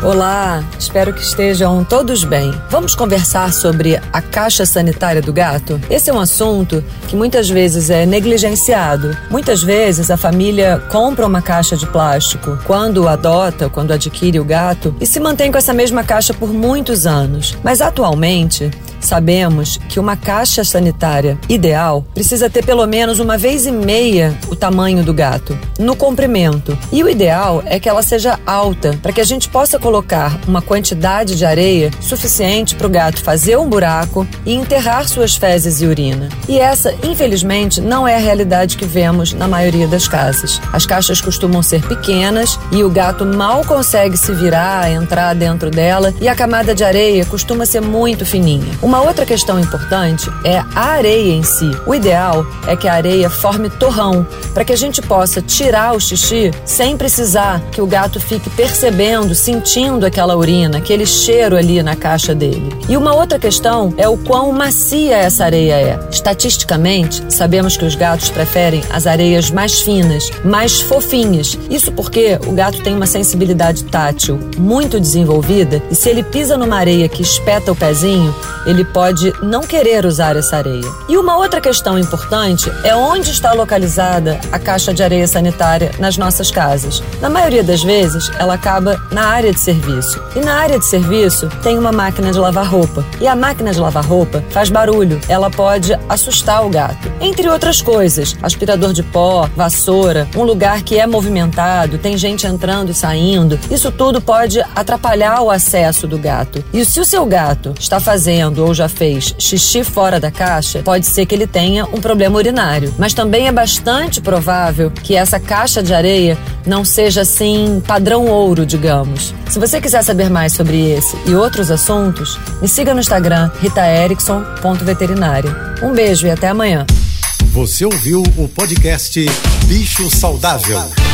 Olá, espero que estejam todos bem. Vamos conversar sobre a caixa sanitária do gato? Esse é um assunto que muitas vezes é negligenciado. Muitas vezes a família compra uma caixa de plástico quando adota, quando adquire o gato e se mantém com essa mesma caixa por muitos anos. Mas atualmente, Sabemos que uma caixa sanitária ideal precisa ter pelo menos uma vez e meia o tamanho do gato, no comprimento. E o ideal é que ela seja alta, para que a gente possa colocar uma quantidade de areia suficiente para o gato fazer um buraco e enterrar suas fezes e urina. E essa, infelizmente, não é a realidade que vemos na maioria das casas. As caixas costumam ser pequenas e o gato mal consegue se virar, entrar dentro dela, e a camada de areia costuma ser muito fininha. Uma outra questão importante é a areia em si. O ideal é que a areia forme torrão, para que a gente possa tirar o xixi sem precisar que o gato fique percebendo, sentindo aquela urina, aquele cheiro ali na caixa dele. E uma outra questão é o quão macia essa areia é. Estatisticamente, sabemos que os gatos preferem as areias mais finas, mais fofinhas. Isso porque o gato tem uma sensibilidade tátil muito desenvolvida e se ele pisa numa areia que espeta o pezinho, ele ele pode não querer usar essa areia. E uma outra questão importante é onde está localizada a caixa de areia sanitária nas nossas casas. Na maioria das vezes, ela acaba na área de serviço. E na área de serviço tem uma máquina de lavar roupa. E a máquina de lavar roupa faz barulho, ela pode assustar o gato. Entre outras coisas, aspirador de pó, vassoura, um lugar que é movimentado, tem gente entrando e saindo, isso tudo pode atrapalhar o acesso do gato. E se o seu gato está fazendo ou já fez xixi fora da caixa, pode ser que ele tenha um problema urinário. Mas também é bastante provável que essa caixa de areia não seja assim padrão ouro, digamos. Se você quiser saber mais sobre esse e outros assuntos, me siga no Instagram ritaerickson.veterinária. Um beijo e até amanhã. Você ouviu o podcast Bicho Saudável.